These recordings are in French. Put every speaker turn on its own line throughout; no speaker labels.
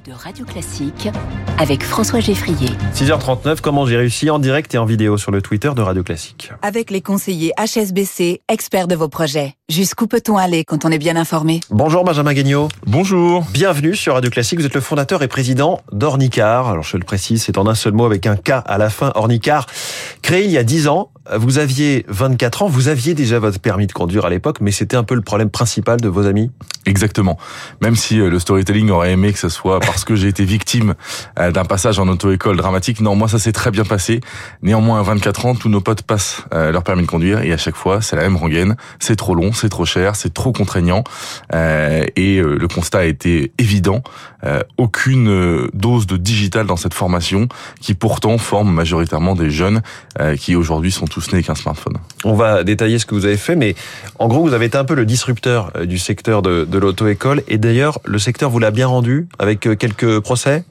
de Radio Classique avec François Geffrier.
6h39, comment j'ai réussi en direct et en vidéo sur le Twitter de Radio Classique.
Avec les conseillers HSBC, experts de vos projets. Jusqu'où peut-on aller quand on est bien informé?
Bonjour Benjamin Guignot.
Bonjour.
Bienvenue sur Radio Classique. Vous êtes le fondateur et président d'Ornicar. Alors je le précise, c'est en un seul mot avec un K à la fin. Ornicar, créé il y a 10 ans. Vous aviez 24 ans, vous aviez déjà votre permis de conduire à l'époque, mais c'était un peu le problème principal de vos amis?
Exactement. Même si euh, le storytelling aurait aimé que ce soit parce que j'ai été victime euh, d'un passage en auto-école dramatique, non, moi ça s'est très bien passé. Néanmoins, à 24 ans, tous nos potes passent euh, leur permis de conduire et à chaque fois, c'est la même rengaine. C'est trop long, c'est trop cher, c'est trop contraignant. Et le constat a été évident. Aucune dose de digital dans cette formation qui pourtant forme majoritairement des jeunes qui aujourd'hui sont tous nés qu'un smartphone.
On va détailler ce que vous avez fait, mais en gros, vous avez été un peu le disrupteur du secteur de, de l'auto-école. Et d'ailleurs, le secteur vous l'a bien rendu avec quelques procès?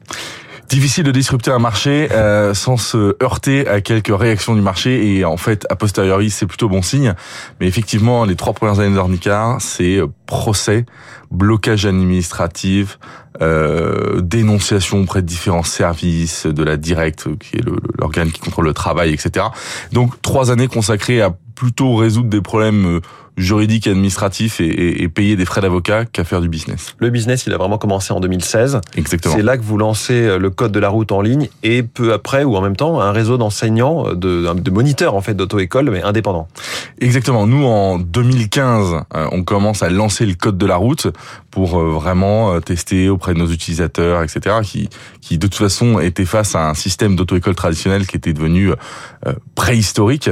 Difficile de disrupter un marché euh, sans se heurter à quelques réactions du marché et en fait a posteriori c'est plutôt bon signe. Mais effectivement les trois premières années d'Ornicar c'est procès blocage administratif euh, dénonciation auprès de différents services de la directe qui est l'organe qui contrôle le travail etc donc trois années consacrées à plutôt résoudre des problèmes euh, juridiques et administratifs et, et, payer des frais d'avocat qu'à faire du business.
Le business, il a vraiment commencé en 2016.
Exactement.
C'est là que vous lancez euh, le code de la route en ligne et peu après ou en même temps un réseau d'enseignants, euh, de, de moniteurs en fait d'auto-école mais indépendants.
Exactement. Nous en 2015, on commence à lancer le code de la route pour vraiment tester auprès de nos utilisateurs, etc. qui qui de toute façon étaient face à un système d'auto-école traditionnel qui était devenu préhistorique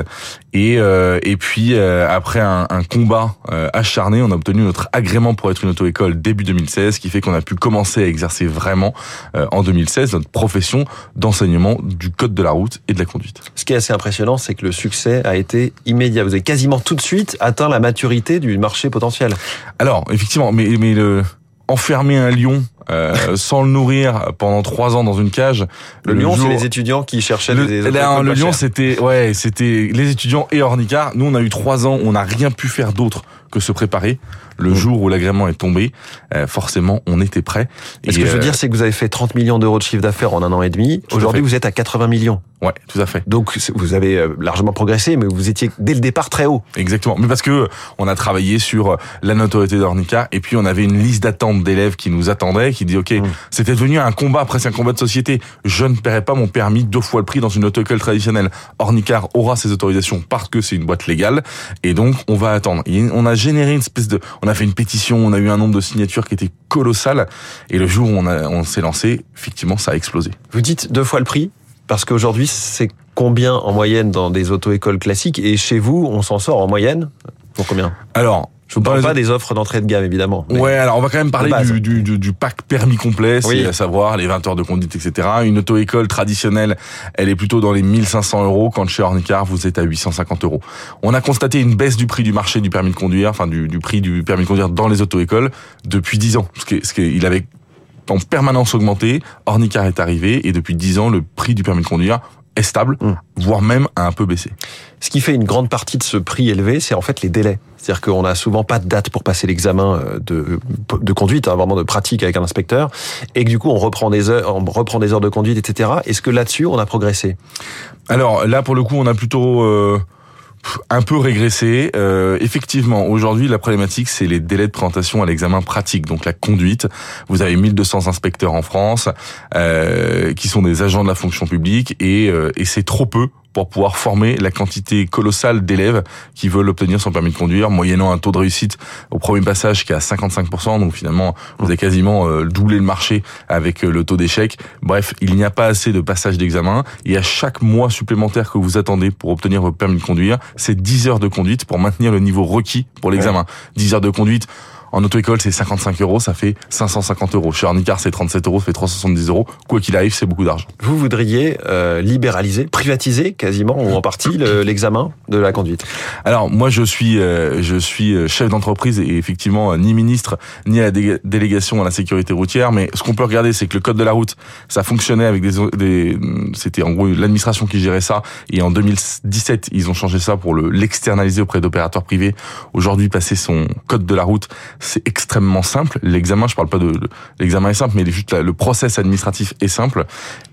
et et puis euh, après un, un combat euh, acharné, on a obtenu notre agrément pour être une auto-école début 2016, ce qui fait qu'on a pu commencer à exercer vraiment euh, en 2016 notre profession d'enseignement du code de la route et de la conduite.
Ce qui est assez impressionnant, c'est que le succès a été immédiat. Vous avez quasiment tout de suite atteint la maturité du marché potentiel.
Alors effectivement, mais mais le enfermer un lion euh, sans le nourrir pendant trois ans dans une cage.
Le, lion, c'est les étudiants qui cherchaient
le,
des
Le lion, c'était ouais, c'était les étudiants et Ornicar. Nous, on a eu trois ans, on n'a rien pu faire d'autre que se préparer. Le mmh. jour où l'agrément est tombé, euh, forcément, on était prêt.
Et ce que je veux dire, c'est que vous avez fait 30 millions d'euros de chiffre d'affaires en un an et demi. Aujourd'hui, vous êtes à 80 millions.
Ouais, tout à fait.
Donc vous avez euh, largement progressé, mais vous étiez dès le départ très haut.
Exactement. Mais parce que on a travaillé sur la notoriété d'Ornica et puis on avait une liste d'attente d'élèves qui nous attendaient, qui dit ok, mmh. c'était devenu un combat, presque un combat de société. Je ne paierai pas mon permis deux fois le prix dans une auto-école traditionnelle. Ornicar aura ses autorisations parce que c'est une boîte légale et donc on va attendre. Et on a généré une espèce de, on a fait une pétition, on a eu un nombre de signatures qui était colossal et le jour où on, a, on s'est lancé, effectivement, ça a explosé.
Vous dites deux fois le prix parce qu'aujourd'hui, c'est combien en moyenne dans des auto-écoles classiques Et chez vous, on s'en sort en moyenne pour combien?
Alors,
je vous parle pas des offres d'entrée de gamme, évidemment.
Ouais, alors on va quand même parler du, du, du, du, pack permis complet, à savoir les 20 heures de conduite, etc. Une auto-école traditionnelle, elle est plutôt dans les 1500 euros, quand chez Ornicar, vous êtes à 850 euros. On a constaté une baisse du prix du marché du permis de conduire, enfin du, du prix du permis de conduire dans les auto-écoles depuis 10 ans. Parce qu'il avait en permanence augmenté, Ornicar est arrivé, et depuis 10 ans, le prix du permis de conduire est stable, mmh. voire même a un peu baissé.
Ce qui fait une grande partie de ce prix élevé, c'est en fait les délais. C'est-à-dire qu'on n'a souvent pas de date pour passer l'examen de, de conduite, hein, vraiment de pratique avec un inspecteur, et que du coup on reprend des heures, on reprend des heures de conduite, etc. Est-ce que là-dessus on a progressé?
Alors là, pour le coup, on a plutôt euh un peu régressé. Euh, effectivement, aujourd'hui, la problématique, c'est les délais de présentation à l'examen pratique, donc la conduite. Vous avez 1200 inspecteurs en France euh, qui sont des agents de la fonction publique et, euh, et c'est trop peu pour pouvoir former la quantité colossale d'élèves qui veulent obtenir son permis de conduire, moyennant un taux de réussite au premier passage qui est à 55%. Donc finalement, vous avez quasiment euh, doublé le marché avec euh, le taux d'échec. Bref, il n'y a pas assez de passages d'examen. Et à chaque mois supplémentaire que vous attendez pour obtenir votre permis de conduire, c'est 10 heures de conduite pour maintenir le niveau requis pour l'examen. 10 heures de conduite en auto-école, c'est 55 euros, ça fait 550 euros. Chez Ornicar, c'est 37 euros, ça fait 370 euros. Quoi qu'il arrive, c'est beaucoup d'argent.
Vous voudriez euh, libéraliser, privatiser quasiment ou en partie l'examen de la conduite?
Alors moi, je suis euh, je suis euh, chef d'entreprise et effectivement ni ministre ni à la délégation à la sécurité routière. Mais ce qu'on peut regarder, c'est que le code de la route, ça fonctionnait avec des, des c'était en gros l'administration qui gérait ça. Et en 2017, ils ont changé ça pour le l'externaliser auprès d'opérateurs privés. Aujourd'hui, passer son code de la route, c'est extrêmement simple. L'examen, je parle pas de l'examen est simple, mais juste le process administratif est simple.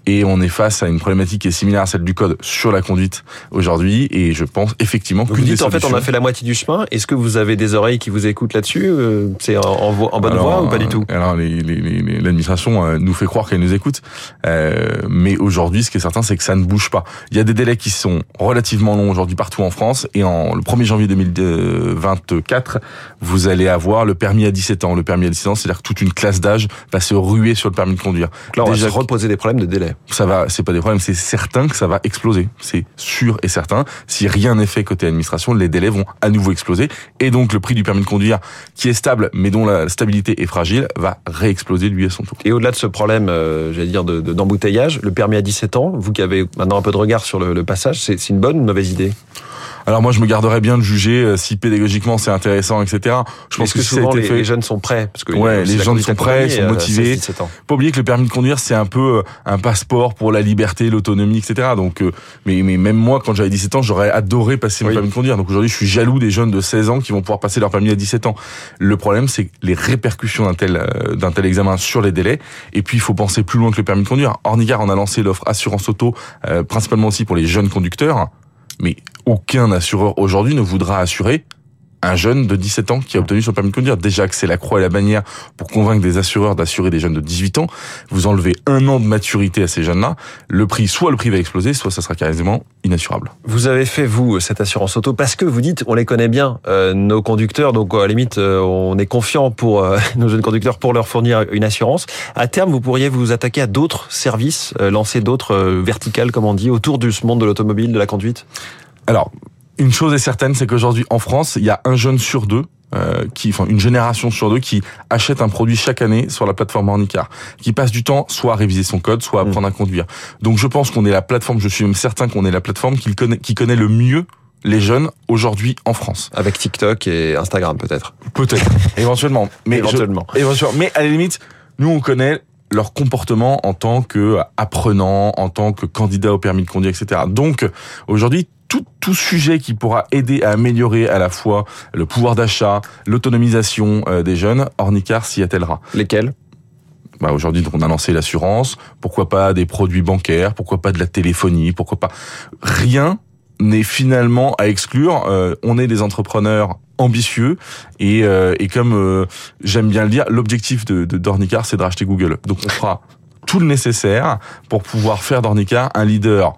Et on est face à une problématique qui est similaire à celle du code sur la conduite aujourd'hui. Et je pense effectivement que
vous dites en fait on a fait la moitié du chemin. Est-ce que vous avez des oreilles qui vous écoutent là-dessus euh, C'est en, en, bonne voie ou pas du tout?
Alors l'administration euh, nous fait croire qu'elle nous écoute, euh, mais aujourd'hui, ce qui est certain, c'est que ça ne bouge pas. Il y a des délais qui sont relativement longs aujourd'hui partout en France. Et en le 1er janvier 2024, vous allez avoir le permis à 17 ans. Le permis à 17 ans, c'est-à-dire que toute une classe d'âge va se ruer sur le permis de conduire.
là, on Déjà, va se reposer des problèmes de délai.
Ça va, c'est pas des problèmes, c'est certain que ça va exploser. C'est sûr et certain. Si rien n'est fait côté administration, les délais vont à nouveau exploser. Et donc, le prix du permis de conduire, qui est stable, mais dont la stabilité est fragile, va réexploser lui à son tour.
Et au-delà de ce problème, euh, j'allais dire, d'embouteillage, le permis à 17 ans, vous qui avez maintenant un peu de regard sur le, le passage, c'est une bonne ou une mauvaise idée?
Alors moi, je me garderais bien de juger euh, si pédagogiquement c'est intéressant, etc.
Je pense que, souvent les, les, jeunes sont prêts,
parce que ouais, les jeunes sont prêts, sont euh, motivés. Pas oublier que le permis de conduire c'est un peu euh, un passeport pour la liberté, l'autonomie, etc. Donc, mais, mais même moi, quand j'avais 17 ans, j'aurais adoré passer mon permis de conduire. Donc aujourd'hui, je suis jaloux des jeunes de 16 ans qui vont pouvoir passer leur permis à 17 ans. Le problème, c'est les répercussions d'un tel d'un tel examen sur les délais. Et puis, il faut penser plus loin que le permis de conduire. Ornigar, on a lancé l'offre assurance auto, principalement aussi pour les jeunes conducteurs. Mais aucun assureur aujourd'hui ne voudra assurer un jeune de 17 ans qui a obtenu son permis de conduire. Déjà que c'est la croix et la bannière pour convaincre des assureurs d'assurer des jeunes de 18 ans. Vous enlevez un an de maturité à ces jeunes-là. Le prix, soit le prix va exploser, soit ça sera carrément inassurable.
Vous avez fait, vous, cette assurance auto parce que vous dites, on les connaît bien, euh, nos conducteurs. Donc, à la limite, euh, on est confiant pour euh, nos jeunes conducteurs pour leur fournir une assurance. À terme, vous pourriez vous attaquer à d'autres services, lancer d'autres verticales, comme on dit, autour du monde de l'automobile, de la conduite?
Alors, une chose est certaine, c'est qu'aujourd'hui en France, il y a un jeune sur deux euh, qui, enfin une génération sur deux qui achète un produit chaque année sur la plateforme Ornicar, qui passe du temps soit à réviser son code, soit à mm. apprendre à conduire. Donc je pense qu'on est la plateforme, je suis même certain qu'on est la plateforme qui connaît, qui connaît le mieux les jeunes aujourd'hui en France.
Avec TikTok et Instagram peut-être.
Peut-être, éventuellement. Mais
éventuellement.
éventuellement. Mais à la limite, nous on connaît leur comportement en tant que apprenant, en tant que candidat au permis de conduire, etc. Donc aujourd'hui, tout, tout sujet qui pourra aider à améliorer à la fois le pouvoir d'achat, l'autonomisation euh, des jeunes, Ornicar s'y attellera.
Lesquels?
Bah aujourd'hui, on a lancé l'assurance. Pourquoi pas des produits bancaires? Pourquoi pas de la téléphonie? Pourquoi pas? Rien n'est finalement à exclure. Euh, on est des entrepreneurs ambitieux et, euh, et comme j'aime bien le dire, l'objectif de, de d'Ornicar, c'est de racheter Google. Donc on fera tout le nécessaire pour pouvoir faire d'Ornicar un leader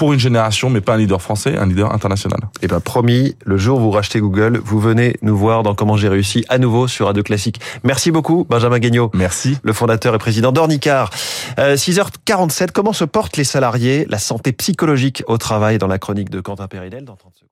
pour une génération, mais pas un leader français, un leader international.
Et eh ben promis, le jour où vous rachetez Google, vous venez nous voir dans Comment j'ai réussi à nouveau sur Radio Classique. Merci beaucoup, Benjamin Guignot.
Merci.
Le fondateur et président d'Ornicar. 6h47, euh, comment se portent les salariés, la santé psychologique au travail dans la chronique de Quentin Péridel dans 30 secondes.